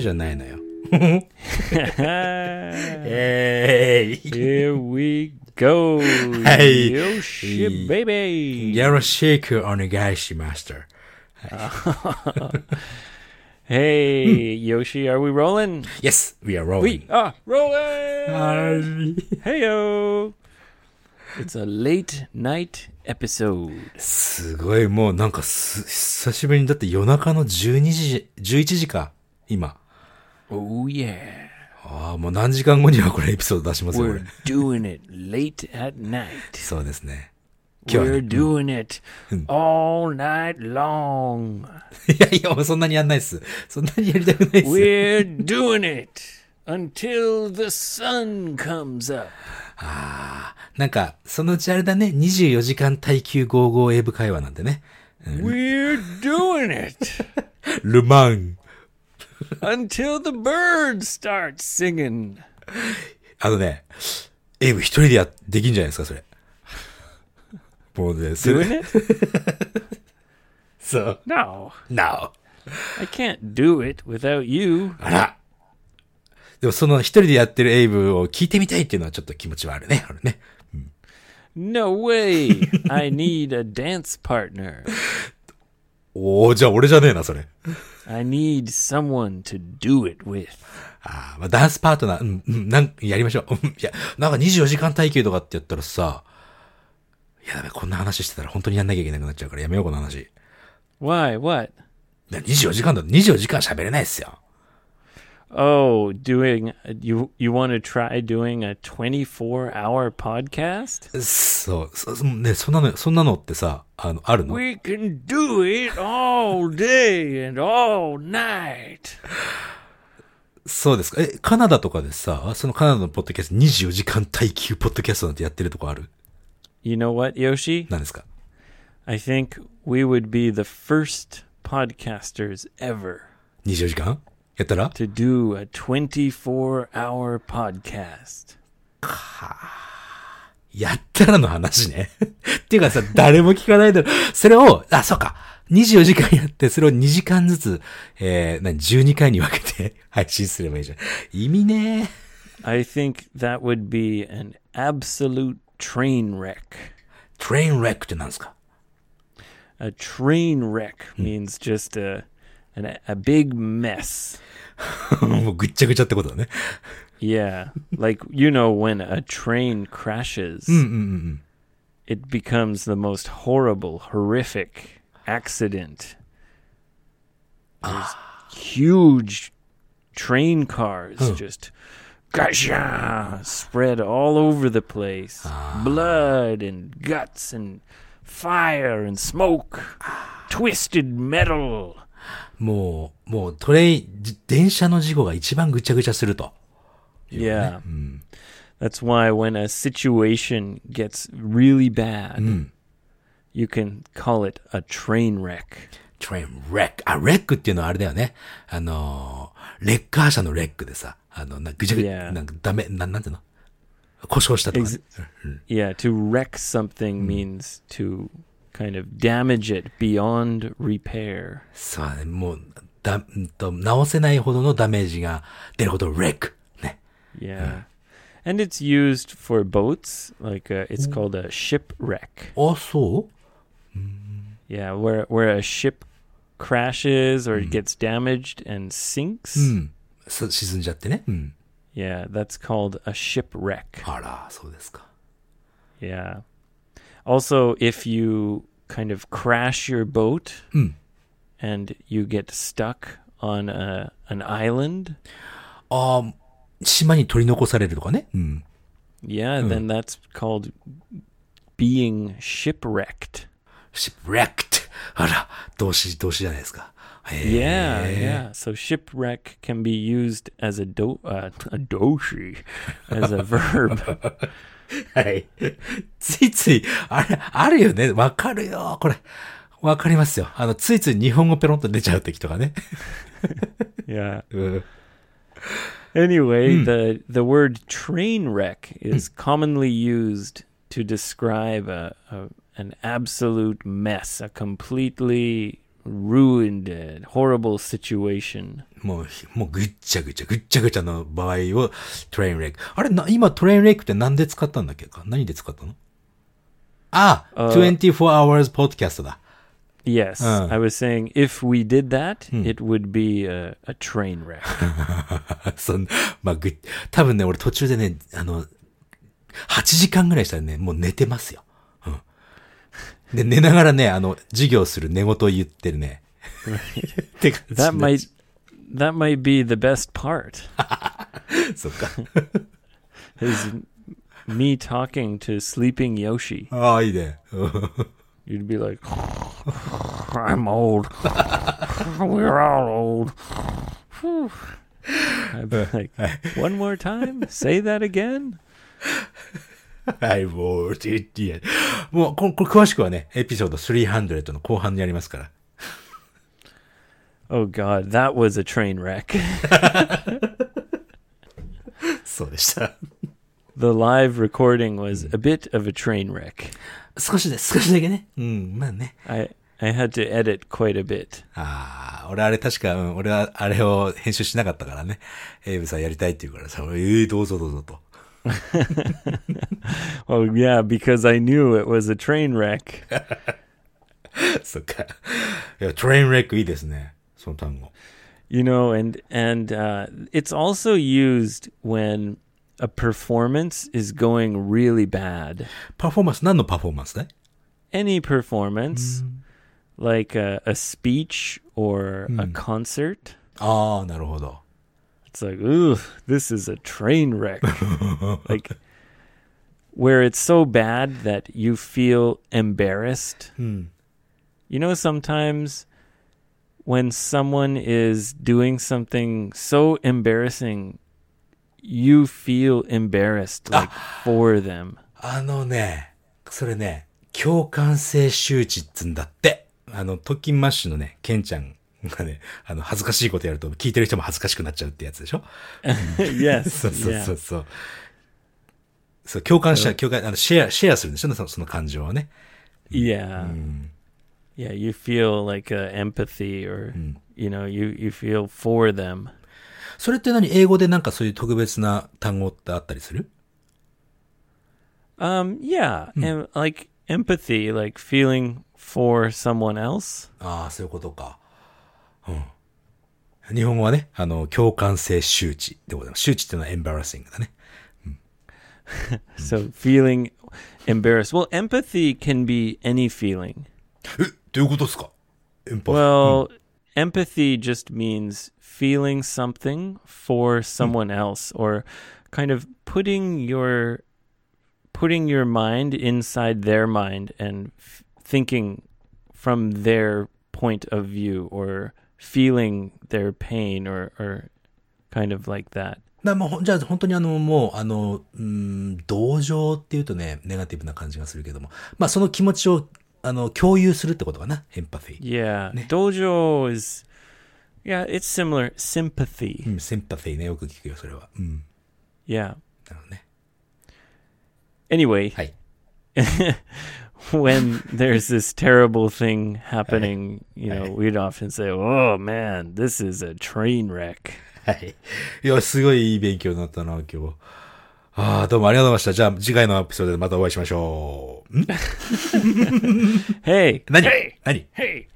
チャーじゃないのよ。Here えーい。we go. Hey. Yoshi, baby. よろしくお願いしますと。Hey, Yoshi, are we rolling? Yes, we are We rolling. are rolling. はい。Heyo. It's a late night episode. すごい、もうなんかす、久しぶりに、だって夜中の12時、11時か、今。Oh yeah. ああ、もう何時間後にはこれエピソード出しますよ、こ We're れ。doing it late at night. そうですね。今日は We're ね、doing it all night long. いやいや、もうそんなにやんないっす。そんなにやりたくないっす。We're doing it until the sun comes up. なんか、そのうちあれだね、24時間耐久55英語会話なんでね。We're doing it ルマン。Until the birds start singing. あのね、エイブ一人でや、できんじゃないですか、それ。もうね、そ Doing れ、it? そう。No, No. I can't do it without you. あら。でもその一人でやってるエイブを聞いてみたいっていうのはちょっと気持ちはあるね、あれね。No way. I need a dance partner. おー、じゃあ俺じゃねえな、それ。I need someone to do it with. あーまあ、ダンスパートナー、うん、うん、なん、やりましょう。う んいや、なんか24時間耐久とかってやったらさ、いや、こんな話してたら本当にやんなきゃいけなくなっちゃうからやめよう、この話。い Why? What? や24時間だと24時間喋れないっすよ。Oh, doing you you want to try doing a 24-hour podcast? そう、そそね、そんなの、そんなのってさ、あの、あるの We can do it all day and all night. そうですか。え、カナダとかでさ、そのカナダのポッドキャスト24時間耐久ポッドキャストなんてやってるとこある You know what, Yoshi? 何ですか I think we would be the first podcasters ever ?24 時間 やったら？To do a 24-hour podcast. やったらの話ね。っていうかさ、誰も聞かないだろ。それを、あ、そうか。24時間やって、それを2時間ずつ、えー、何、12回に分けて 配信すればいいじゃん。意味ね I think that would be an absolute train wreck. トレインレックって何ですか？A train wreck means just a an, a big mess. もうぐっちゃぐちゃってことだね。 Yeah, like you know when a train crashes, うんうんうんうん。 it becomes the most horrible, horrific accident. There's huge train cars just gasha, spread all over the place. Blood and guts and fire and smoke. Twisted metal. もう、もうトレイ電車の事故が一番ぐちゃぐちゃすると。Yeah. That's why when a situation gets really bad, you can call it a train wreck. トレインレック。あ、レックっていうのはあれだよね。あのー、レッカー車のレックでさ、あの、なぐちゃぐちゃ.なんかダメ、なん、なんていうの故障したとか、ね。Yeah, to wreck something means to kind of damage it beyond repair. そうだね、もう、だ、んと、直せないほどのダメージが出るほどレック。ね。 Yeah. And it's used for boats, like uh, it's called a shipwreck. あ、そう Yeah, where where a ship crashes or it gets damaged and sinks. うん。す沈んじゃってね。うん。 Yeah, that's called a shipwreck. あら、そうですか。 Yeah. Also, if you kind of crash your boat Mm. and you get stuck on a, an island, ああ、島に取り残されるとかね。うん。 yeah, then that's called being shipwrecked. shipwrecked. あら、動詞、動詞じゃないですか。へ Yeah, え yeah. So shipwreck can be used as a do uh, a doshi as a verb. はい。ついつい、あれ、あるよね。わかるよ。これ。わかりますよ。あの、ついつい日本語ペロンと出ちゃう時とかね。yeah. うん。Anyway, the the word train wreck is commonly used to describe a, a an absolute mess, a completely ruined it, horrible situation. もう、もうぐっちゃぐちゃ、ぐっちゃぐちゃの場合をトレインレック。あれな、今トレインレックって何で使ったんだっけか？何で使ったの？あ、あ24 hours podcast だ。Yes, Uh. I was saying if we did that, it would be a, a train wreck. そんまあ、ぐ、多分ね、俺途中でね、あの、8時間ぐらいしたらね、もう寝てますよ。うん。で、寝ながらね、あの、授業する寝言を言ってるね。って感じ that might that might be the best part. そっか。Is me talking to sleeping Yoshi. ああ、いいね。うん You'd be like, I'm old. We're all old. I'd be like, one more time? Say that again? はい、もう、もう、ここれ詳しくはね、エピソード300の後半にやりますから。Oh God, that was a train wreck. そうでした。the live recording was a bit of a train wreck. 少しで、少しだけね。うん、まあね。I I had to edit quite a bit. ああ、俺あれ確か、うん、俺はあれを編集しなかったからね。エイブさんやりたいって言うからさ、ええどうぞどうぞと。Oh yeah, because I knew it was a train wreck. そっか。いや、トレインレックいいですね。その単語。 you know and and uh, it's also used when a performance is going really bad パフォーマンス、何のパフォーマンスだい any performance like a, a speech or a concert ああ、なるほど。 it's like ooh this is a train wreck like where it's so bad that you feel embarrassed うん。 You know, sometimes when someone is doing something so embarrassing, you feel embarrassed, like for them. あのね、それね、共感性周知っつんだって。あの、トキンマッシュのね、ケンちゃん がね、あの、恥ずかしいことやると聞いてる人も恥ずかしくなっちゃうってやつでしょ？Yes. そうそう.そうそう。そう、共感しちゃう、共感、あの、シェア、シェアするんでしょ？そのその感情をね。Yeah. Yeah, you feel like uh, empathy or you know, you you feel for them. それって何？英語でなんかそういう特別な単語ってあったりする？Um yeah, and like empathy, like feeling for someone else. ああ、そういうことか。うん。日本語はね、あの、共感性周知でございます。周知っていうのはエンバラッシングだね。So feeling embarrassed. Well, empathy can be any feeling. え、どういうことですか Well, empathy just means feeling something for someone else or kind of putting your putting your mind inside their mind and thinking from their point of view or feeling their pain or or kind of like that. なもうじゃあ本当にあの、もう、あの、うん、同情っていうとね、ネガティブな感じがするけども、まあその気持ちを、あの、共有するってことかな、エンパフィー。Yeah. Dojo is yeah, it's similar sympathy. うん、センパフィーね、よく聞くよ、それは。うん。Yeah. なるほどね。Anyway, はい。when there's this terrible thing happening, hey, you know, hey. we'd often say, "Oh man, this is a train wreck." はい。いや、すごいいい勉強になったな、今日。ああ、どうもありがとうございました。じゃあ、次回のエピソードでまたお会いしましょう。ん ?Hey!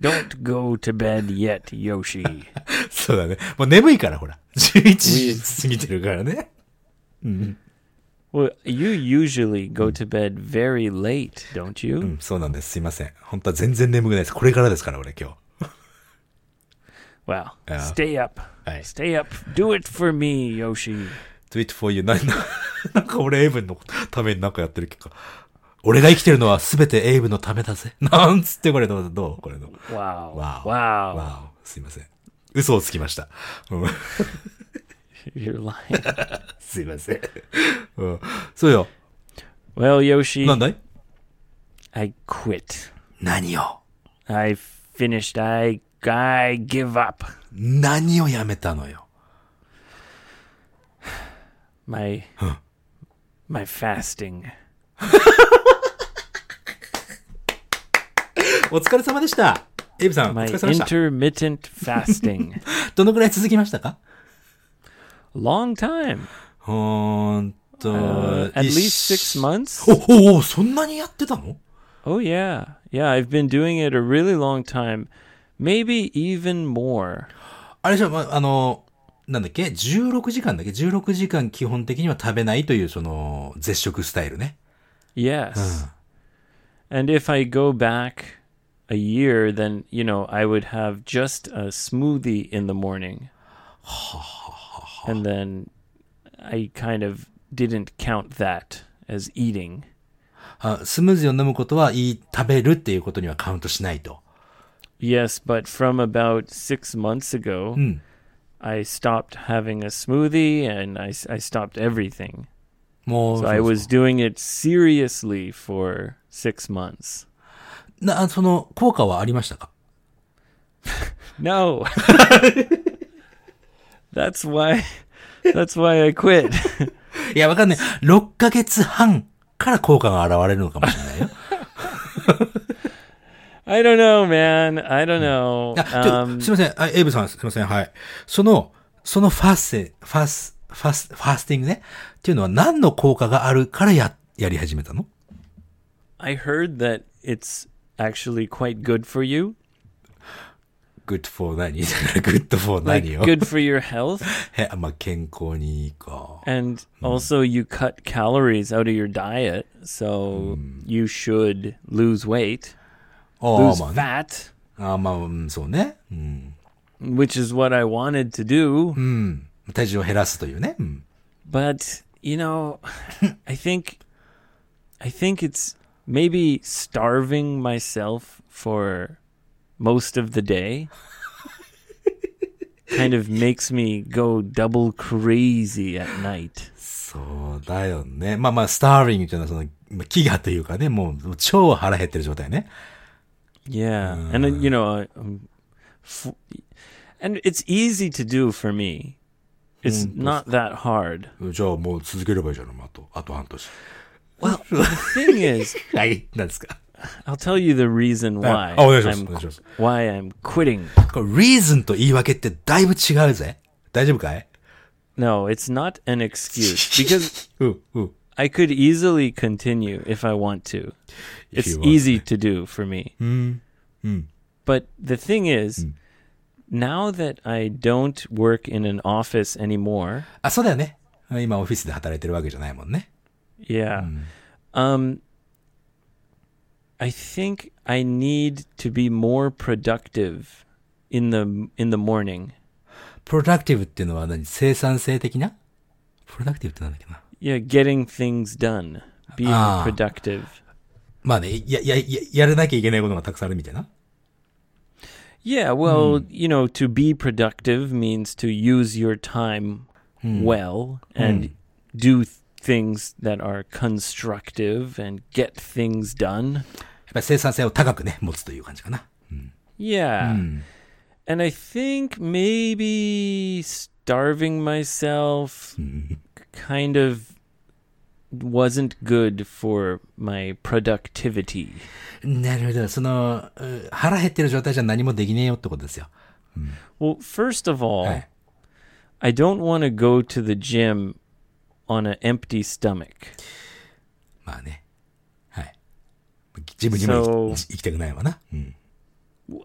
Don't go to bed yet, Yoshi. そうだね。もう眠いから、ほら。11時過ぎてるからね。うん。Well, you usually go to bed very late, don't う you? ん、そうなんです。すいません。本当は全然眠くないです。これからですから、俺今日。Yeah. stay up. Stay up. Do it for me, Yoshi. do it for you. な、な、なんか俺エイブンのためになんかやってるけど。俺が生きてるのは全てエイブのためだぜ。なんつってこれどうどうこれの。Wow. Wow. Wow. わお。すいません。嘘をつきました。うん You're lying. すいません。うん、そうよ。well, Yoshi, なんだい I quit. 何を I finished. I I give up. 何をやめたのよ。My my fasting. お疲れ様でした。エイブさん、お疲れ様でした。intermittent fasting. どのくらい続きましたか Long time. ほーんと、 Uh, at 一 least six months. おおおそんなにやってたの Oh yeah. Yeah, I've been doing it a really long time. Maybe even more. あれじゃ、ま、あの、なんだっけ ?16 時間だっけ ?16 時間基本的には食べないという、その、絶食スタイルね。 Yes. And if I go back a year, then, you know, I would have just a smoothie in the morning. and then I kind of didn't count that as eating. あスムージーを飲むことはいい、食べるっていうことにはカウントしないと。 Yes, but from about six months ago, うん。 I stopped having a smoothie and I, s- I stopped everything. もう、 So I そう was doing it seriously for six months. そうな、その、効果はありましたか No. that's why that's why I quit. いや、わかんない。6ヶ月半から効果が現れるのかもしれないよ。I don't know, man. I don't know. あ、ちょ Um, すいません。あエイブさん、すいません。はい。その、そのファステ、ファス、ファス、ファスティングね。っていうのは何の効果があるからや、やり始めたの？I heard that it's actually quite good for you. ?good for 何 ?good for Like 何を good for your health へ、まあ、健康にいいか。 and also you cut calories out of your diet, so you should lose weight, あ lose あ、まあね。 fat, ああ、まあ、うんそうね。うん。 which is what I wanted to do. うん。体重を減らすというね。うん。 But you know, I think I think it's maybe starving myself for most of the day kind of makes me go double crazy at night. そうだよね。まあまあ、スターリングというのはその、まあ飢餓というかね、もう超腹減ってる状態ね。 Yeah, and then, you know, I- um, f- and it's easy to do for me. It's not that hard. じゃあもう続ければいいじゃん、あと、あと半年。 Well, the thing is, はい、なんですか。 I'll tell you the reason あ why あお願いします。 I'm お願いします。 why I'm quitting. これ、reason と言い訳ってだいぶ違うぜ。大丈夫かい No, it's not an excuse because うん、うん。 I could easily continue if I want to. If It's you want easy to do for me. うん、うん。 But the thing is, now that I don't work in an office anymore, あ、そうだよね。今オフィスで働いてるわけじゃないもんね。 yeah. Um I think I need to be more productive in the in the morning. productive っていうのは何生産性的な ?productive ってなんだっけな Yeah, getting things done. Being Ah. productive. まあね、や、や、や、やらなきゃいけないことがたくさんあるみたいな。 Yeah, well, you know, to be productive means to use your time well and do th- things that are constructive and get things done. やっぱり生産性を高くね、持つという感じかな。Yeah. And I think maybe starving myself kind of wasn't good for my productivity. なるほど。その、う腹減ってる状態じゃ何もできねえよってことですよ。Well, first of all, はい。I don't want to go to the gym on an empty stomach. まあね。はい。自分にも行 So- き行きたくないわな。うん。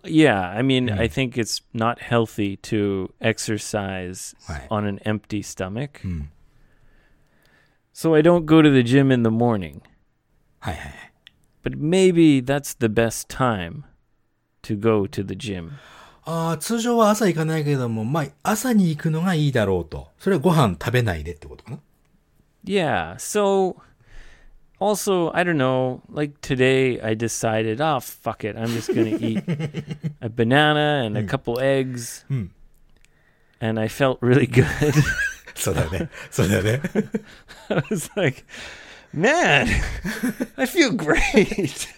Yeah, I mean, I think it's not healthy to exercise Right. on an empty stomach. Hmm. So I don't go to the gym in the morning. はいはいはい。 But maybe that's the best time to go to the gym. ああ、通常は朝行かないけれども、まあ、朝に行くのがいいだろうと。それはご飯食べないでってことかな。 Yeah, so also, I don't know, like today I decided, oh, fuck it, I'm just going to eat a banana and a couple eggs. Hmm. And I felt really good. そうだよね。そうだよね。 I was like, man, I feel great.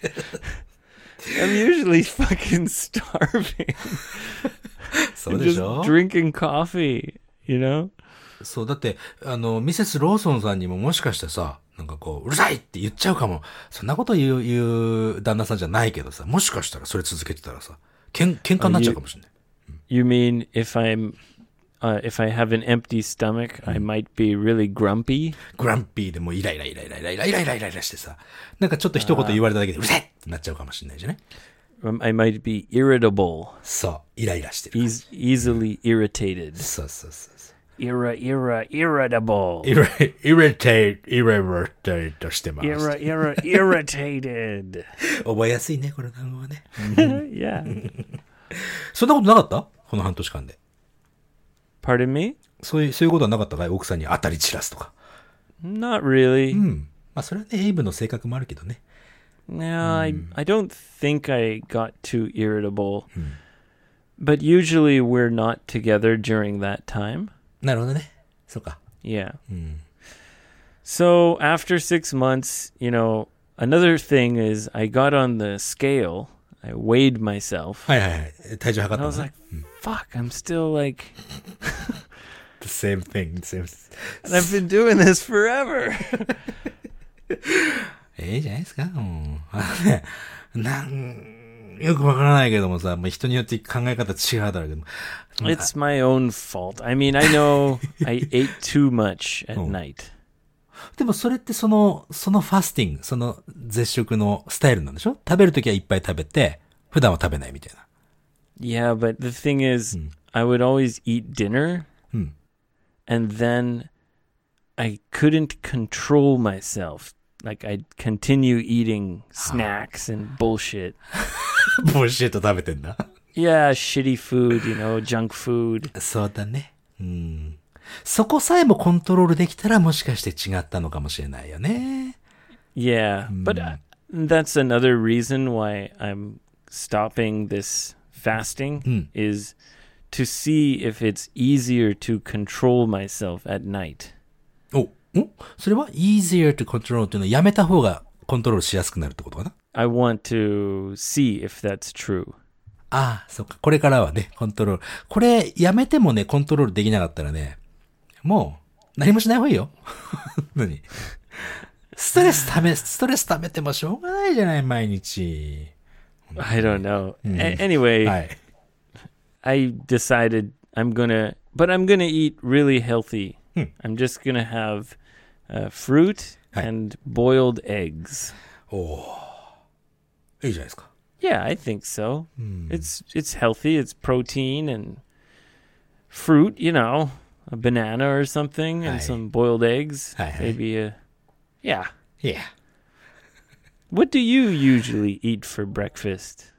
I'm usually fucking starving. そうで just しょ drinking coffee, you know? そう、だって、あの、ミセス・ローソンさんにももしかしてさ、 なんかこう、うるさいって言っちゃうかも。そんなこと言う、言う旦那さんじゃないけどさ、もしかしたらそれ続けてたらさ、けん喧嘩になっちゃうかもしれない。You mean if I'm uh, if I have an empty stomach, I might be really grumpy? グランピーでもうイライライライライライライライライライラしてさ、なんかちょっと一言言われただけでうるせえってなっちゃうかもしれないじゃね。Um, I might be irritable, そう、イライラしてる。eas- easily irritated. そうそうそうそう。Ira, ira, irritable. イライライテイ、イライラテイとしてます。Ira, ira, irritated. 覚えやすいね、この単語はね。yeah. そんなことなかったこの半年間で。Pardon me? そういう、そういうことはなかったかい奥さんに当たり散らすとか。Not really. うん。まあ、それはね、エイブの性格もあるけどね。No, I I don't think I got too irritable. But usually we're not together during that time. なるほどね。そうか。 Yeah. So after 6 months, you know, another thing is I got on the scale. I weighed myself. はいはいはい。体重測 And った I の was ね like, fuck, I'm still like The same thing, same and I've been doing this forever. ええじゃないですかうん。あのね、なん、 よくわからないけどもさ、もう人によって考え方違うだろうけども。it's my own fault. I mean, I know I ate too much at Oh. night. でもそれってその、そのファスティング、その絶食のスタイルなんでしょ食べるときはいっぱい食べて、普段は食べないみたいな。Yeah, but the thing is, I would always eat dinner, Hmm. and then I couldn't control myself. Like I'd continue eating snacks and bullshit. ボルシェット食べてんだ。 Yeah, shitty food, you know, junk food. そうだね。うん。そこさえもコントロールできたらもしかして違ったのかもしれないよね。 Yeah, but uh, that's another reason why I'm stopping this fasting Hmm. is to see if it's easier to control myself at night. お、んそれは easier to control っていうのはやめた方がコントロールしやすくなるってことかな？I want to see if that's true. ああ、そっか。これからはね、コントロール。これ、やめてもね、コントロールできなかったらね、もう、何もしない方がいいよ。何？ストレスため、ストレス溜めてもしょうがないじゃない、毎日。I don't know. Anyway, はい。I decided I'm gonna, but I'm gonna eat really healthy. I'm just gonna have uh, fruit Hi. and boiled eggs. いいじゃないですか。 Yeah, I think so. It's it's healthy. It's protein and fruit. You know, a banana or something, and Hi. some boiled eggs. Hi, hi. Maybe a yeah. いや。 What do you usually eat for breakfast?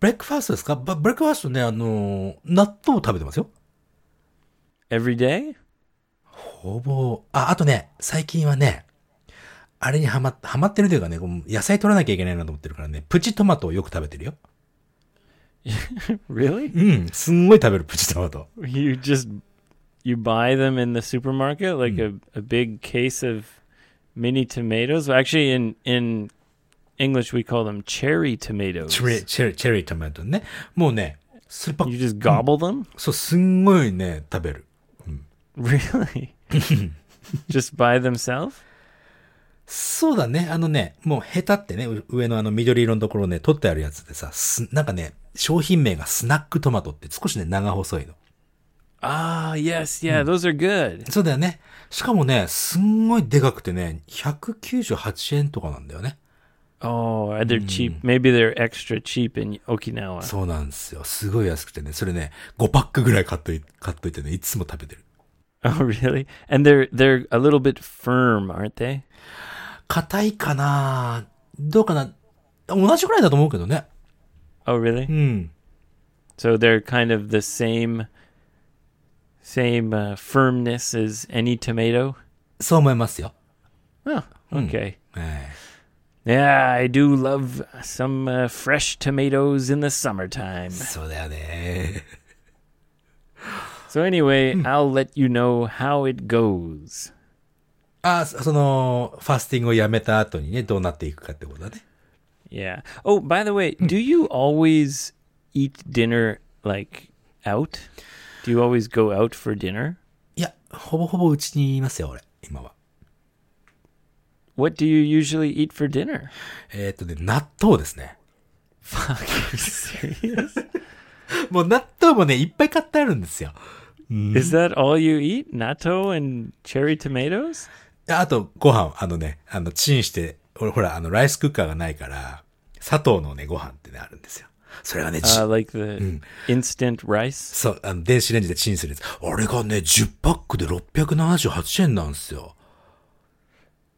ブレックファーストですかブブレックファーストね、あの、納豆を食べてますよ。 Every day? ほぼ、あ、あとね、最近はね、あれにハマっ、ハマってるというかね、野菜取らなきゃいけないなと思ってるからね、プチトマトをよく食べてるよ。Really? うん、すんごい食べる、プチトマト。You just you buy them in the supermarket like a, a big case of mini tomatoes. Actually, in in English we call them cherry tomatoes. チェリー、チェリー、チェリートマトね。もうね、スーパー You just gobble them? そう、すんごいね、食べる。Really? just by themselves? そうだね、あのね、もうヘタってね、う上のあの緑色のところね、取ってあるやつでさ、すなんかね、商品名がスナックトマトって少しね、長細いの。Ah, yes, yeah, those are good. そうだよね。しかもね、すんごいでかくてね、198円とかなんだよね。Oh, are they cheap? Maybe they're extra cheap in Okinawa. そうなんですよ。すごい安くてね、それね、5パックぐらい買っとい買っといてね、いつも食べてる。Oh, really? And they're they're a little bit firm, aren't they? 硬いかなどうかな同じぐらいだと思うけどね。 Oh, really? うん。 So they're kind of the same same uh, firmness as any tomato. そう思いますよ。 Oh, okay. はい。 Yeah, I do love some uh, fresh tomatoes in the summertime. そうだよね。 So anyway, I'll let you know how it goes. あ、そその、ファスティングをやめた後にね、どうなっていくかってことだね。 Yeah. Oh, by the way, do you always eat dinner like out? Do you always go out for dinner? いや、ほぼほぼうちにいますよ、俺、今は。 What do you usually eat for dinner? えっ、とね、納豆ですね。 Fuck, you serious? もう納豆もね、いっぱい買ってあるんですよ。 Is that all you eat? Natto and cherry tomatoes? あと、ご飯、あのね、あの、チンして、俺ほら、あの、ライスクッカーがないから、砂糖のね、ご飯ってね、あるんですよ。それがね、じ Uh, like the instant rice? そう、あの、電子レンジでチンするやつ。あれがね、10パックで678円なんですよ。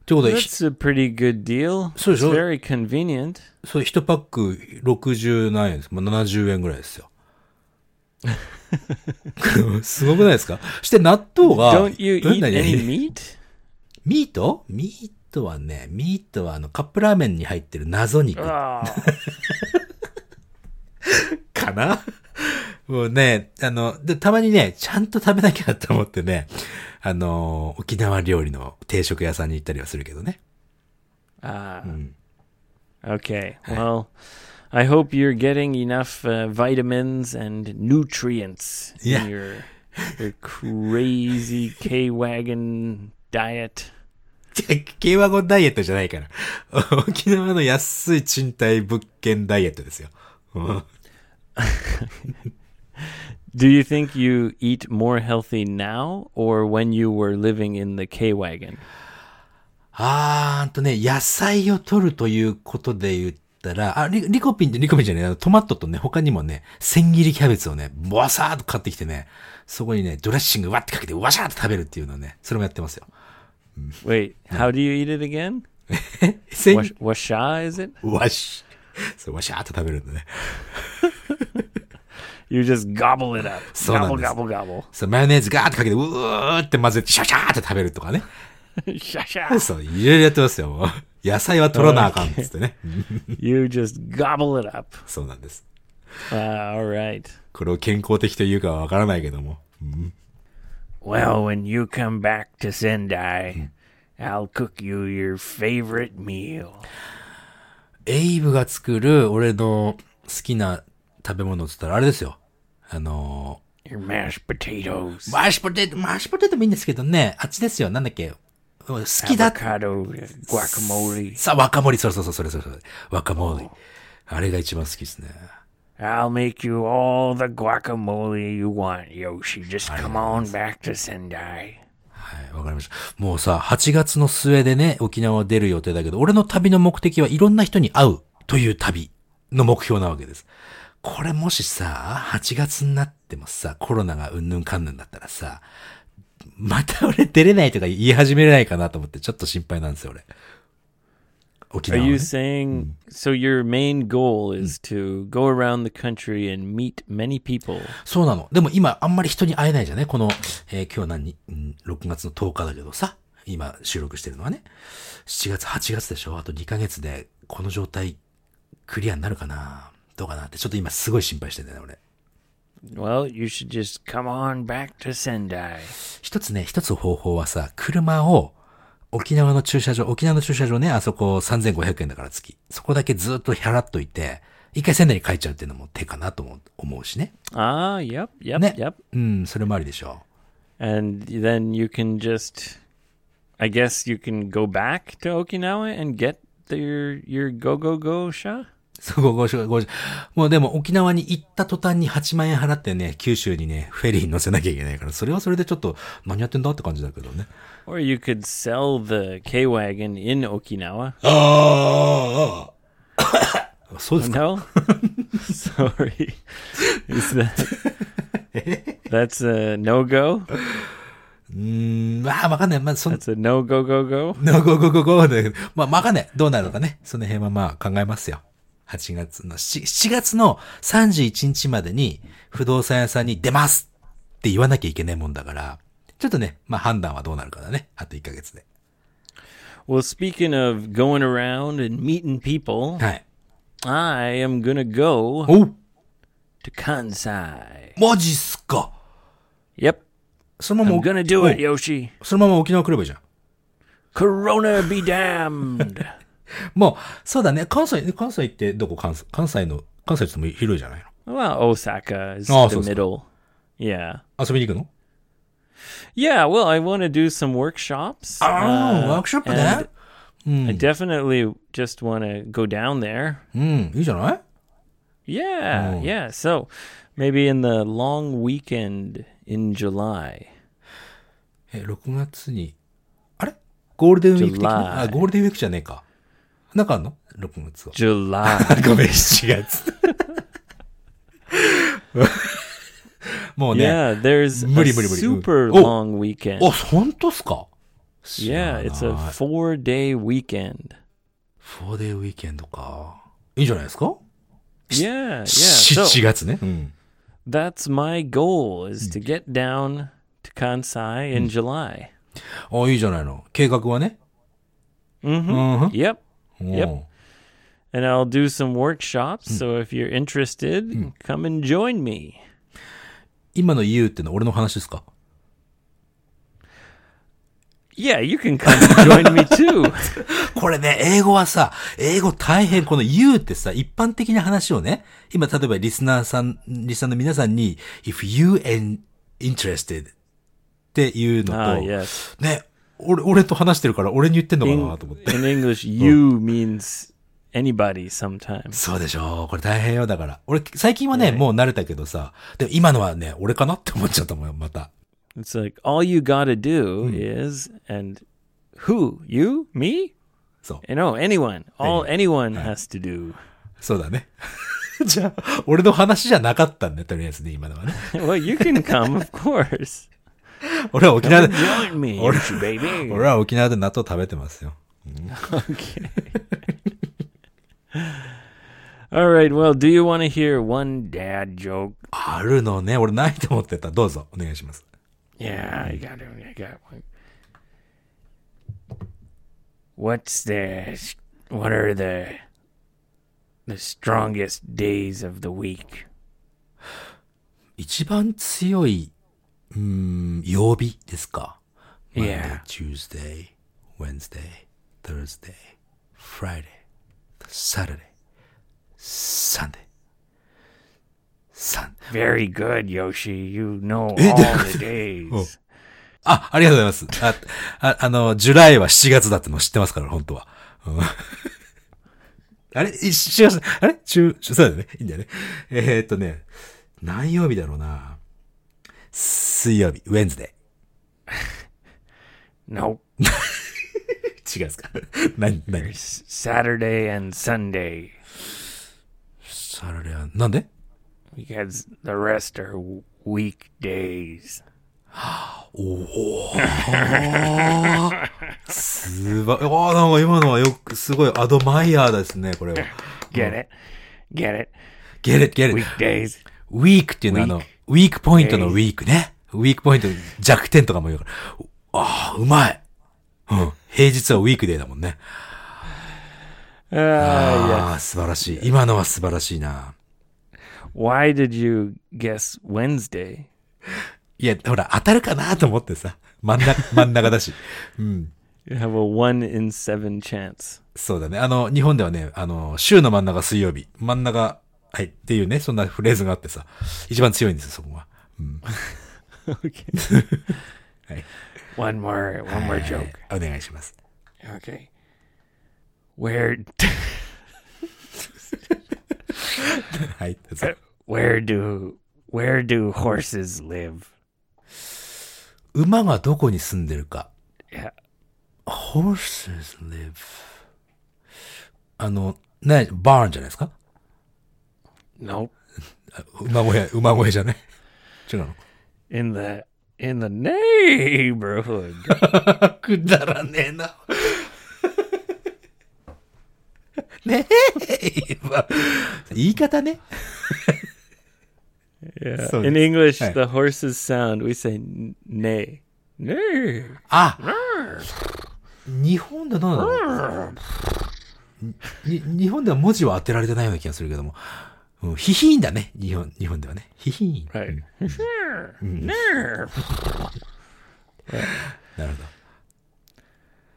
ってことで、ひ That's a pretty good deal. So- It's so- very convenient. そう、1パック60何円です。まあ、70円ぐらいですよ。すごくないですか？して納豆が、Don't you うん eat 何 any meat? ミートミートはね、ミートはあの、カップラーメンに入ってる謎肉 Oh, かな？もうね、あの、で、たまにね、ちゃんと食べなきゃと思ってね、あの、沖縄料理の定食屋さんに行ったりはするけどね。ah. Okay. Well, I hope you're getting enough uh, vitamins and nutrients Yeah. in your your crazy K wagon diet. 軽ワゴンダイエットじゃないから。沖縄の安い賃貸物件ダイエットですよ。うん。 Do you think you eat more healthy now or when you were living in the K wagon? あーんとね、野菜を取るということで言 ったら、あ、リリコピンってリコピンじゃないあのトマトとね、他にもね、千切りキャベツをね、ボワサーっと買ってきてね、そこにね、ドレッシングわってかけてワシャーっと食べるっていうのをね、それもやってますよ。Wait, how do you eat it again? 千 Wash, washa is it? わし、そう、わしゃーっと食べるんだね。You just gobble it up. そうなん Gobble です。gobble gobble. そう、マヨネーズガーってかけて、うーって混ぜて、シャシャーって食べるとかね。Sha sha. そう、いろいろやってますよ。もう野菜は取らなあかんっつってね。You just gobble it up. そうなんです。Uh, all right. これを健康的というかはわからないけども。Well, when you come back to Sendai, I'll cook you your favorite meal. エイブが作る俺の好きな食べ物っつったらあれですよ。あの Your mashed potatoes. ー、マッシュポテト、マッシュポテトもいいんですけどね、あっちですよ。なんだっけ？好きだ。Avocado, guacamole. さあ、若森、そうそうそう、それそれそれ。若森。あれが一番好きですね。I'll make you all the guacamole you want, Yoshi. Just come on back to Sendai. はい、わかりました。もうさ、8月の末でね、沖縄出る予定だけど、俺の旅の目的はいろんな人に会うという旅の目標なわけです。これもしさ、8月になってもさ、コロナがうんぬんかんぬんだったらさ、また俺出れないとか言い始めれないかなと思ってちょっと心配なんですよ、俺。沖 Are 縄、ね you。saying so? Your main goal is to go around the country and meet many people? そうなの。でも今あんまり人に会えないじゃねこの、えー今日何、うん、6月の10日だけどさ、今収録してるのはね。7月、8月でしょ？あと2ヶ月でこの状態クリアになるかな？どうかなってちょっと今すごい心配してんだよね、俺。Well, you should just come on back to Sendai. 一つね、一つ方法はさ、車を沖縄の駐車場、沖縄の駐車場ね、あそこ3500円だから月。そこだけずっと払っといて、一回仙台に帰っちゃうっていうのも手かなと思うしね。Ah, yep, yep, ね。yep. うん、それもありでしょ And then you can just, I guess you can go back to Okinawa and get your your go go go sha. そう、ごごごもうでも沖縄に行った途端に8万円払ってね、九州にね、フェリーに乗せなきゃいけないから、それはそれでちょっと何やってんだって感じだけどね。Or you could sell the K wagon in Okinawa. ああ そうですか？No, sorry. Is that that's a no go? うーん、まあわかんない。まあそん That's a no go go go. no, go go go go だけど、まあわかんない。どうなるのかね。その辺はまあ考えますよ。8月の、7, 7月の31日までに不動産屋さんに出ますって言わなきゃいけないもんだから、ちょっとね、まあ判断はどうなるかだね。あと1ヶ月で。Well, speaking of going around and meeting people, はい。I am gonna go to Kansai. マジっすか Yep, そのまま I'm gonna do お it, Yoshi. そのまま沖縄来ればいいじゃん。Corona be damned. もう、そうだね。関西、関西ってどこ関西関西の、関西っても広いじゃないの well, Osaka is Oh, the middle. Yeah. 遊びに行くの Yeah, well, I want to do some workshops. Oh, uh, workshop ね。I definitely just want to go down there. うん、いいじゃない Yeah, Oh. yeah. So maybe in the long weekend in July. え、6月に、あれゴールデンウィーク的なあ、ゴールデンウィークじゃねえか。なんかあんの ?6 月は。July. ごめん、7月。もうね。yeah, there's 無理無理無理。super long weekend. あ、本当っすか Yeah, it's a four day weekend. 4 day ウィーケンドか。いいんじゃないですか Yeah, yeah. 7 So 月ね。うん。that's my goal is to get down to Kansai in July. あ、いいじゃないの。計画はね。Mm-hmm. うん。Yep. うん Yep. And I'll do some workshops. So if you're interested, come and join me. 今の You ってのは俺の話ですか Yeah, you can come and join me too. これね、英語はさ、英語大変、この You ってさ、一般的な話をね、今例えばリスナーさん、リスナーの皆さんに、if you and interested っていうのと、Ah, yes. ね、俺、俺と話してるから俺に言ってんのかなと思って。in English, you means anybody sometimes. そうでしょう。これ大変よ。だから。俺、最近はね、もう慣れたけどさ、でも今のはね、俺かなって思っちゃったもんよ、また。It's like all you gotta do is and who? You? Me? そう。You know, anyone. All anyone has to do. そうだね。じゃあ、俺の話じゃなかったんだよ、とりあえずね、今のはね。well, you can come, of course. 俺は沖縄で me, baby. 俺は沖縄で納豆食べてますよ。Okay. All right. Well, do you want to hear one dad joke? あるのね。俺ないと思ってた。どうぞ、お願いします。Yeah, I got it. I got one. What's the? What are the? The strongest days of the week? 一番強い、うーん、曜日ですか Yeah. Monday, Tuesday, Wednesday, Thursday, Friday, Saturday, Sunday. Sun. Very good, Yoshi. You know Eh, all the days. あ、ありがとうございます。あ、ああの、ジュライは7月だっての知ってますから、本当は。うんあれ ?7 月、あれ中、そうだよね。いいんだよね。えーっとね、何曜日だろうな。水曜日、ウェンズデ.ー。違うんですか何、何 Saturday and Sunday サラレアン、なんで because the rest are weekdays. すば、ああ、なんか今のはよく、すごいアドマイヤーですね、これは。Get it? Get it? get it. Weekdays. ウィークっていうのはあの、ウィークポイントのウィークね。ウィークポイント弱点とかも言うから。ああ、うまい。うん。平日はウィークデーだもんね。Uh. ああ、素晴らしい。今のは素晴らしいな。Why did you guess Wednesday? いや、ほら、当たるかなと思ってさ。真ん中、真ん中だし。うん。You have a one in seven chance. そうだね。あの、日本ではね、あの、週の真ん中水曜日。真ん中、はい。っていうね、そんなフレーズがあってさ。一番強いんですよ、そこは。okay. はい。One more, one more joke. お願いします。Okay. Where, はい。where do, where do horses live? 馬がどこに住んでるか。Yeah. horses live. あの、ね、バーンじゃないですか Nope. 馬小屋、馬小屋じゃない違うの In the, in the neighborhood. くだらねえな。ねえ、ま言い方ね。Yeah. So- in English, the horse's sound, we say n- neigh. Neigh. あ日本でどうなのに日本では文字は当てられてないような気がするけども。うん、ヒヒーンだね。日本、日本ではね。ヒヒーン。Right. Neigh. なるほど。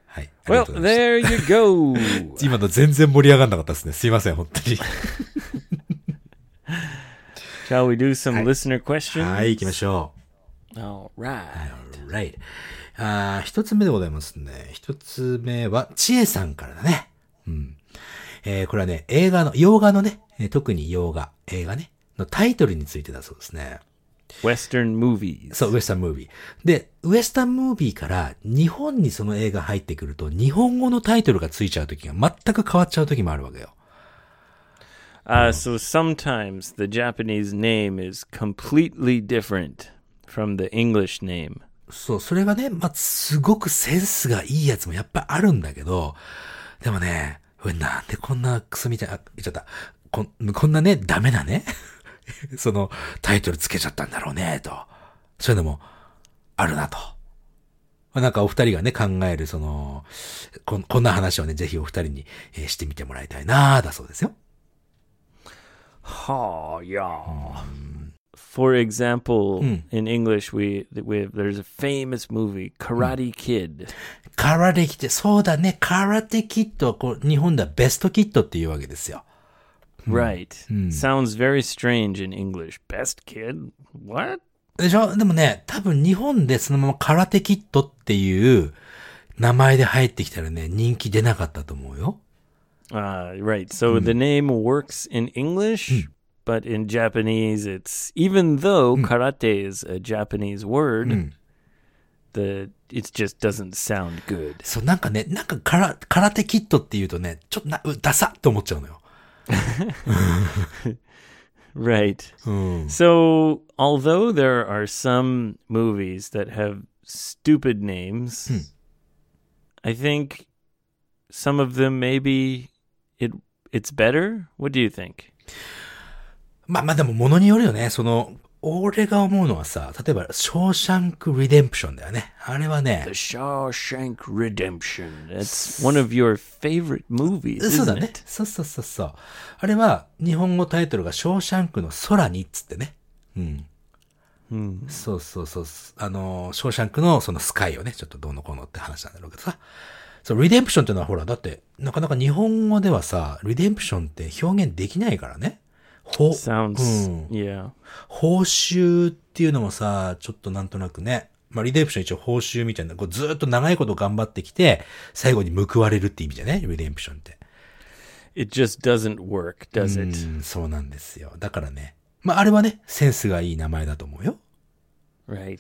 はい。ありが Well, とうございました there you go. 今の全然盛り上がんなかったですね。すいません、本当に。Shall we do some listener questions? はい、行きましょ All right. う。right. あー一つ目でございますね。一つ目は、ちえさんからだね。うん。えーこれはね、映画の、洋画のね、えー特に洋画、映画ね、のタイトルについてだそうですね。Western movies. そう、ウエスタンムービー。で、ウエスタンムービーから日本にその映画入ってくると、日本語のタイトルがついちゃう時が全く変わっちゃう時もあるわけよ。Uh, so sometimes the Japanese name is completely different from the English name. そう、それがね、まあ、すごくセンスがいいやつもやっぱあるんだけど、でもね、なんでこんなクソみたいな、あ言っちゃった。こんこんなね、ダメなね、そのタイトルつけちゃったんだろうね、と。そういうのもあるなと。なんかお二人がね、考える、その、こんこんな話をね、ぜひお二人に、えーしてみてもらいたいなだそうですよ。Oh, yeah. For example, in English, we, we there's a famous movie, Karate Kid. 空手キット、そうだね、空手キットはこう、日本ではベストキットっていうわけですよ。Right. Sounds very strange in English. Best kid? What? でしょでもね、多分日本でそのまま空手キットっていう名前で入ってきたらね、人気出なかったと思うよ。Uh, right. So the name works in English, but in Japanese, it's even though karate is a Japanese word, the it just doesn't sound good. そう、なんかね、なんか空空手キットっていうとね、ちょっとな、うダサって思っちゃうのよ。 Right. うん。 So, although there are some movies that have stupid names, I think some of them maybe it it's better. What do you think? まあまあでも物によるよね。その、俺が思うのはさ、例えば、ショーシャンク・リデンプションだよね。あれはね The、Shawshank Redemption. It's one of your favorite movies, そうだね。そうそうそうそう。あれは、日本語タイトルがショーシャンクの空にっつってね。うん。そうそうそう。あの、ショーシャンクのそのスカイをね、ちょっとどうのこうのって話なんだろうけどさ。そう、リデンプションっていうのはほら、だって、なかなか日本語ではさ、リデンプションって表現できないからね。ほ、Sounds うん。yeah. 報酬っていうのもさ、ちょっとなんとなくね。まあ、リデンプション一応報酬みたいな、こうずーっと長いこと頑張ってきて、最後に報われるって意味じゃね？リデンプションって。It just doesn't work, does it? うん、そうなんですよ。だからね。まあ、あれはね、センスがいい名前だと思うよ。Right.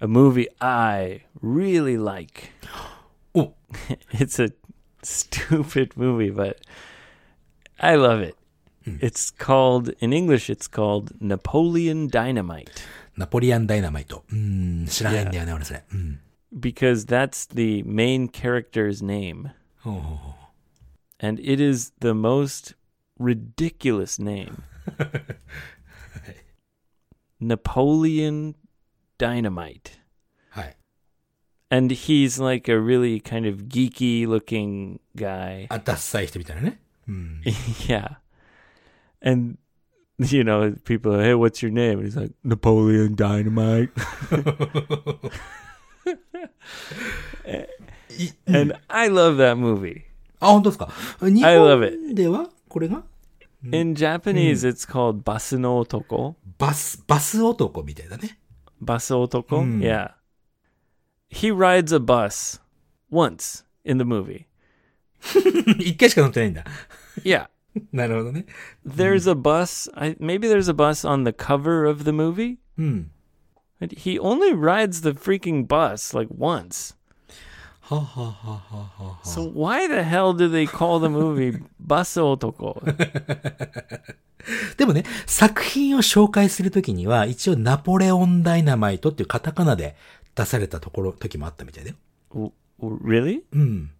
A movie I really like. お It's a stupid movie, but I love it. It's called, in English, it's called Napoleon Dynamite ナポリアンダイナマイト。うん、知らないんだよね、俺それ。うん。because that's the main character's name. ほうほうほう And it is the most ridiculous name. Napoleon Dynamite. はい。And he's like a really kind of geeky looking guy. あ、ダッサい人みたいなね。うん。yeah. And you know, people are, hey, what's your name? And he's like, Napoleon Dynamite. い and I love that movie. あ、本当ですか日 I love 本ではこれが In Japanese, it's called Basu no Otoko. バス、バス男みたいだね。 Basu Otoko? Mm. Yeah. He rides a bus once in the movie. 一回しか乗ってないんだ。 Yeah. なるほどね。There's a bus. I, maybe there's a bus on the cover of the movie. うん。He only rides the freaking bus like once. So why the hell do they call the movie Bus Otoko? でもね、作品を紹介するときには、一応ナポレオンダイナマイトっていうカタカナで出されたところ、時もあったみたいだよ。Really? うん。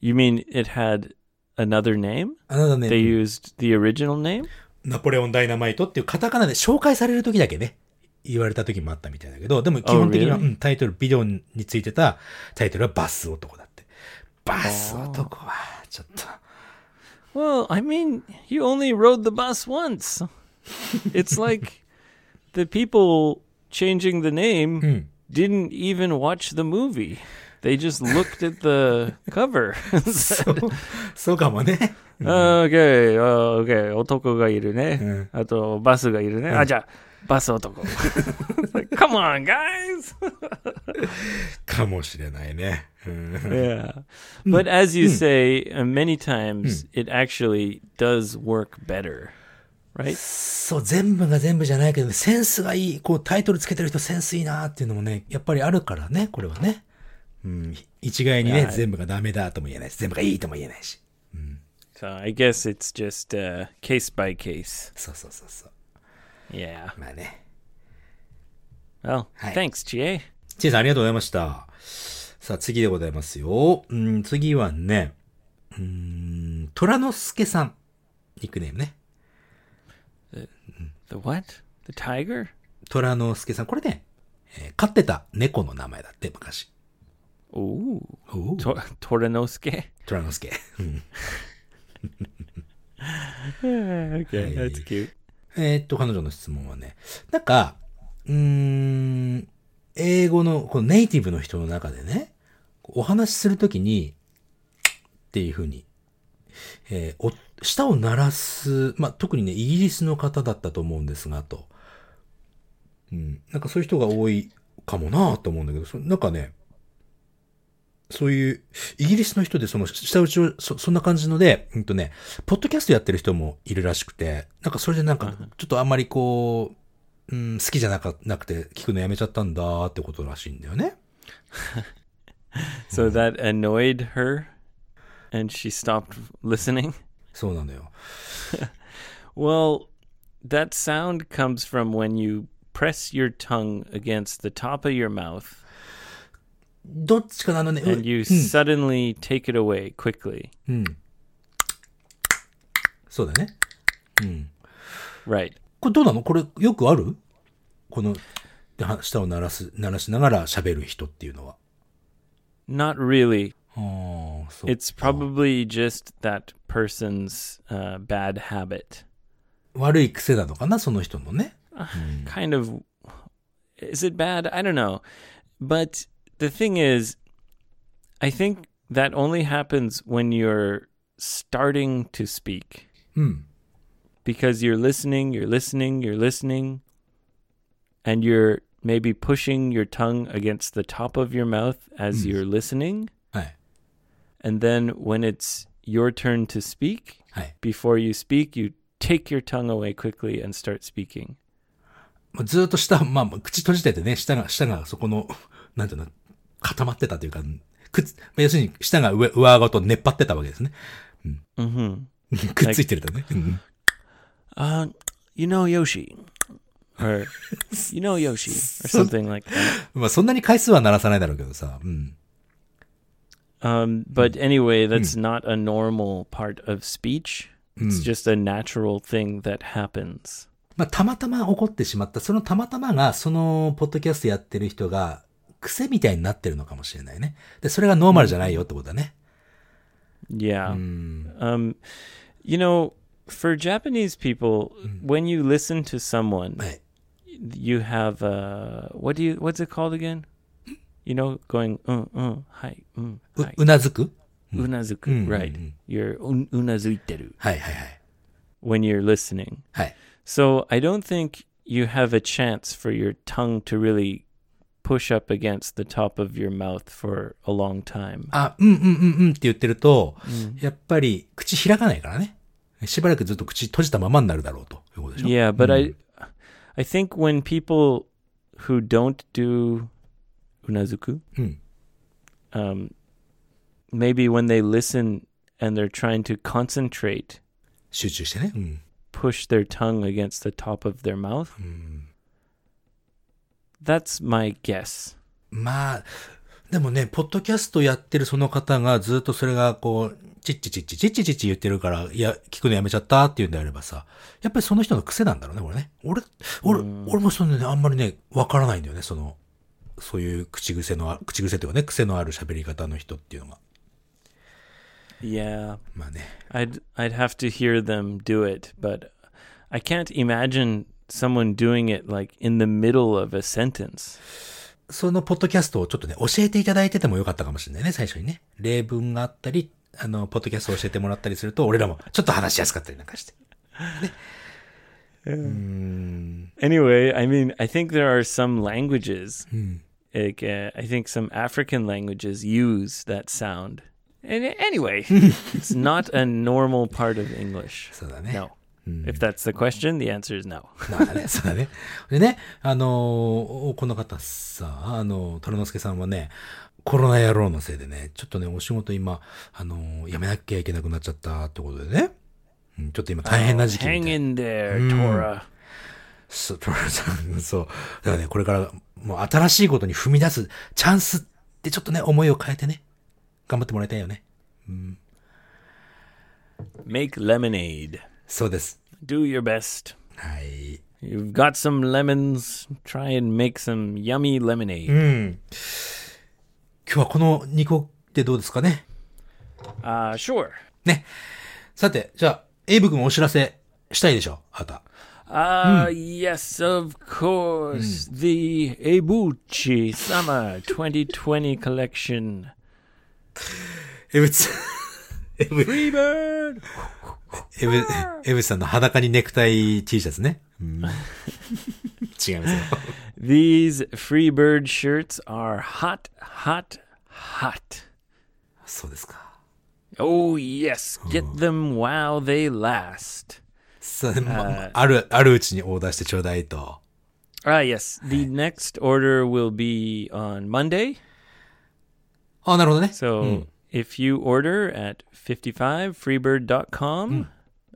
You mean it had another name? あなたね、They used the original name? ナポレオンダイナマイトっていうカタカナで紹介される時だけね、言われた時もあったみたいだけど、でも基本的には、Oh? うん、タイトル、ビデオについてたタイトルはバス男だって。バス男は、ちょっと。Well, I mean, you only rode the bus once. it's like the people changing the name didn't even watch the movie. They just looked at the cover. そう、そうかもね。okay, uh, okay, 男がいるね。うんあと、バスがいるね。あ、じゃあ、バス男。Come on, guys. かもしれないね。うん yeah. But as you say, uh, many times it actually does work better, right? そう、全部が全部じゃないけど、センスがいい、こうタイトルつけてる人センスいいなっていうのもね、やっぱりあるからね、これはね。うん、一概にね、はい全部がダメだとも言えないし、全部がいいとも言えないし。So I guess it's just uh, case by case. そうそうそうそう。Yeah. まあね。Well, Hi. thanks, GA. チェイさんありがとうございました。さあ、次でございますよ。うん、次はね、うん、虎之助さん。ニックネームね。The what? The tiger? 虎之助さん。これね、えー飼ってた猫の名前だって、昔。Ooh. おう To- Toranosuke? 虎之助。うん。okay, Hey. that's cute. えーっと、彼女の質問はね、なんか、うーん、英語の、このネイティブの人の中でね、お話しするときに、っていうふうに、えーお、舌を鳴らす、まあ、特にね、イギリスの方だったと思うんですが、と。うん、なんかそういう人が多いかもなと思うんだけど、そなんかね、そういう、イギリスの人でその下打ちをそ、そんな感じので、うんとね、ポッドキャストやってる人もいるらしくて、なんかそれでなんか、ちょっとあんまりこう、うん、好きじゃなかなくて聞くのやめちゃったんだってことらしいんだよね。So that annoyed her and she stopped listening? そうなのよ。Well, that sound comes from when you press your tongue against the top of your mouth どっちかなあのね、う and you うん suddenly take it away quickly. うん。そうだね。うん。Right. これどうなのこれよくあるこの、舌を鳴らす、鳴らしながら喋る人っていうのは。Not really. It's probably just that person's uh, bad habit. 悪い癖なのかなその人のね。Kind of. Is it bad? I don't know. But the thing is, I think that only happens when you're starting to speak. うん。 because you're listening, you're listening, you're listening, and you're maybe pushing your tongue against the top of your mouth as you're listening. はい。 And then when it's your turn to speak, はい。 before you speak, you take your tongue away quickly and start speaking. もうずーっと舌、まあ、口閉じててね、舌が、舌がそこの、なんていうの、 固まってたというか、くっつ、要するに舌が上、上顎と熱張ってたわけですね。hmm くっついてるとね。うん Uh, you know Yoshi, or you know Yoshi, or something like that. まあそんなに回数は鳴らさないだろうけどさ。うん。Um, but anyway, that's not a normal part of speech. It's just a natural thing that happens. まあたまたま起こってしまった。そのたまたまが、その、ポッドキャストやってる人が、癖みたいになってるのかもしれないね。で、それがノーマルじゃないよってことだね。 Yeah. うん。 Um, you know, for Japanese people, when you listen to someone, はい。 you have uh, what do you what's it called again? You know, going uh uh hi mm, う hi うなずく unazuku, うんうん right? You're un- unazuiteru はいはいはい。 when you're listening. はい。 So I don't think you have a chance for your tongue to really push up against the top of your mouth for a long time. あ、うんうんうんうんって言ってると、やっぱり口開かないからね。しばらくずっと口閉じたままになるだろうということでしょ Yeah, but I I think when people who don't do unazuku, うん。 um, maybe when they listen and they're trying to concentrate, 集中してね。うん。 push their tongue against the top of their mouth. That's my guess. まあ、でもね、ポッドキャストやってるその方がずっとそれがこう、チッチチッチチッチチッチ言ってるから、いや、聞くのやめちゃったっていうんであればさ、やっぱりその人の癖なんだろうね、これね。俺、俺、俺もそのね、あんまりね、わからないんだよね、その、そういう口癖のあ、口癖っていうかね、癖のある喋り方の人っていうのが。Yeah, まあね。I'd I'd have to hear them do it, but I can't imagine someone doing it like in the middle of a sentence. そのポッドキャストをちょっとね、教えていただいててもよかったかもしれないね、最初にね。例文があったり、あの、ポッドキャストを教えてもらったりすると、俺らもちょっと話しやすかったりなんかして。 うん。 Anyway, I mean, I think there are some languages, うん。 like uh, I think some African languages use that sound. And anyway, it's not a normal part of English. そうだね。 No. うん。If that's the question, the answer is no. なんだね、そうだね。でね、あのーこの方さ、あの、虎之助さんはね、コロナ野郎のせいでね、ちょっとね、お仕事今、あのー辞めなきゃいけなくなっちゃったってことでね。うん、ちょっと今大変な時期み Hang たい。in there, Mm. Tora. そう、トラさん、そう。だからね、これから、もう新しいことに踏み出すチャンスってちょっとね、思いを変えてね、頑張ってもらいたいよね。Make lemonade. そうです。Do your best. はい。You've got some lemons. Try and make some yummy う lemonade. ん。今日はこの2個ってどうですかね Uh, sure. ね。さて、じゃあ、エイブ君お知らせしたいでしょあなた。Ah, yes, of course. The Ebuchi Summer 2020 collection. エブツ、エブ!エブ、さんの裸にネクタイ T シャツね。うん、違いますよ。These Freebird shirts are hot, hot, hot. そうですか。Oh, yes. Get them while they last. さまある、あるうちにオーダーしてちょうだいと。Ah, yes. The next order will be on Monday. あ、なるほどね。So if you order at 55freebird.com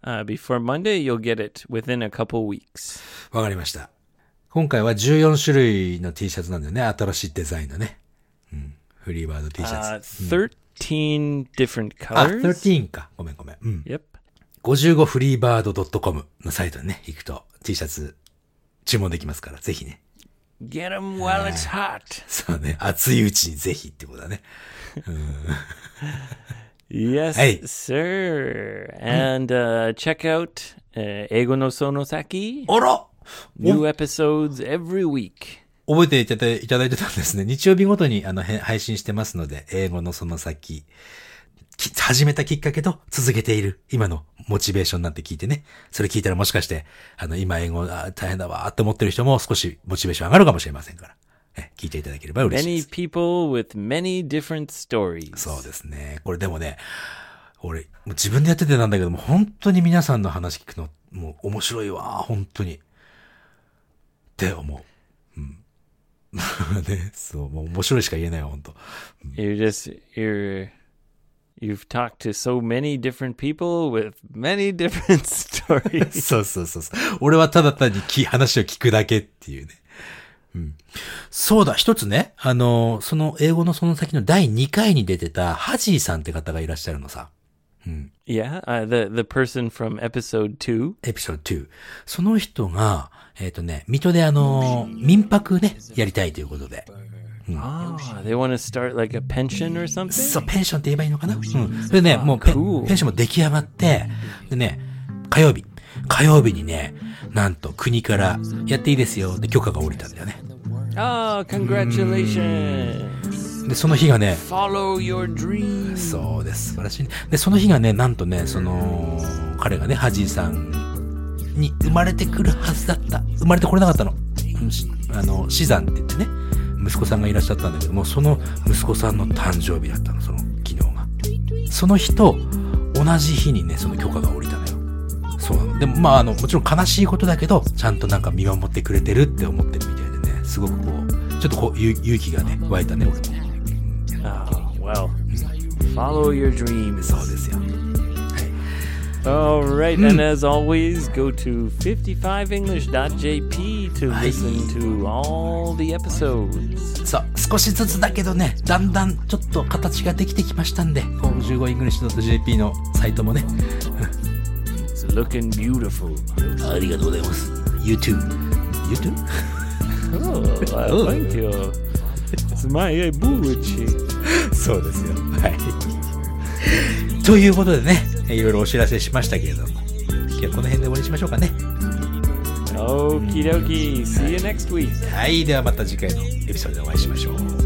uh, before Monday, you'll get it within a couple weeks. わかりました。今回は14種類の T シャツなんだよね。新しいデザインのね。うん。フリーバード T シ Uh, ャツ。13 different あ、colors. 13か。ごめんごめん。うん。Yep. 55freebird.com のサイトにね、行くと T シャツ注文できますから、ぜひね。Get them while it's hot. そうね。熱いうちにぜひってことだね。Yes, Hey. sir. And uh, check out uh, Ego no Sonosaki. あら New episodes every week. 覚えていただいいただいてたんですね。日曜日ごとにあのへ配信してますので、英語のその先、き始めたきっかけと続けている今のモチベーションになって聞いてね。それ聞いたらもしかして、あの今英語あ大変だわって思ってる人も少しモチベーション上がるかもしれませんから。え聞いていただければ嬉しい Many です。people with many different stories. そうですね。これでもね、俺、もう自分でやっててなんだけども、本当に皆さんの話聞くの、もう面白いわ、本当に。って思う。うん。ね、そう、もう面白いしか言えないわ、本当。You're just you're you've talked to so many different people with many different stories. そうそうそうそう。俺はただ単にき話を聞くだけっていうね。うん。そうだ、一つね、あの、その英語のその先の第2回に出てたハジーさんって方がいらっしゃるのさ。yeah, uh, the the person from episode 2. エピソード2。その人が、えっ、とね、水戸であの、民泊ね、やりたいということで。Ah, they want to start like a pension or something? そう、ペンションって言えばいいのかな？うん。それでね、もうペンションも出来上がって、でね、火曜日。火曜日にね、なんと国からやっていいですよって許可が下りたんだよね。Oh, congratulations. で、その日がね、Follow your dreams. そうです。素晴らしいね。で、その日がね、なんとね、その、彼がね、ハジーさんに生まれてくるはずだった。生まれてこれなかったの。あの、死産って言ってね、息子さんがいらっしゃったんだけども、その息子さんの誕生日だったの、その昨日が。その日と同じ日にね、その許可が下りたのよ。そう。でも、まあ、あの、もちろん悲しいことだけど、ちゃんとなんか見守ってくれてるって思ってるみたいでね、すごくこう、ちょっとこう、ゆ勇気がね、湧いたね、俺も。Oh, well. Follow your dreams. そうですよ。All right, and as always, go to 55english.jp to listen to all the episdes. そう、少しずつだけどね、だんだんちょっと形ができてきましたんで、55english.jp のサイトもね、looking beautiful. ありがとうございます。YouTube。YouTube? Oh, I like your. It's my ebuchi. そうですよ。はい。ということでね、いろいろお知らせしましたけれども、今日はこの辺で終わりにしましょうかね。Okie dokie. See you next week. はい、ではまた次回のエピソードでお会いしましょう。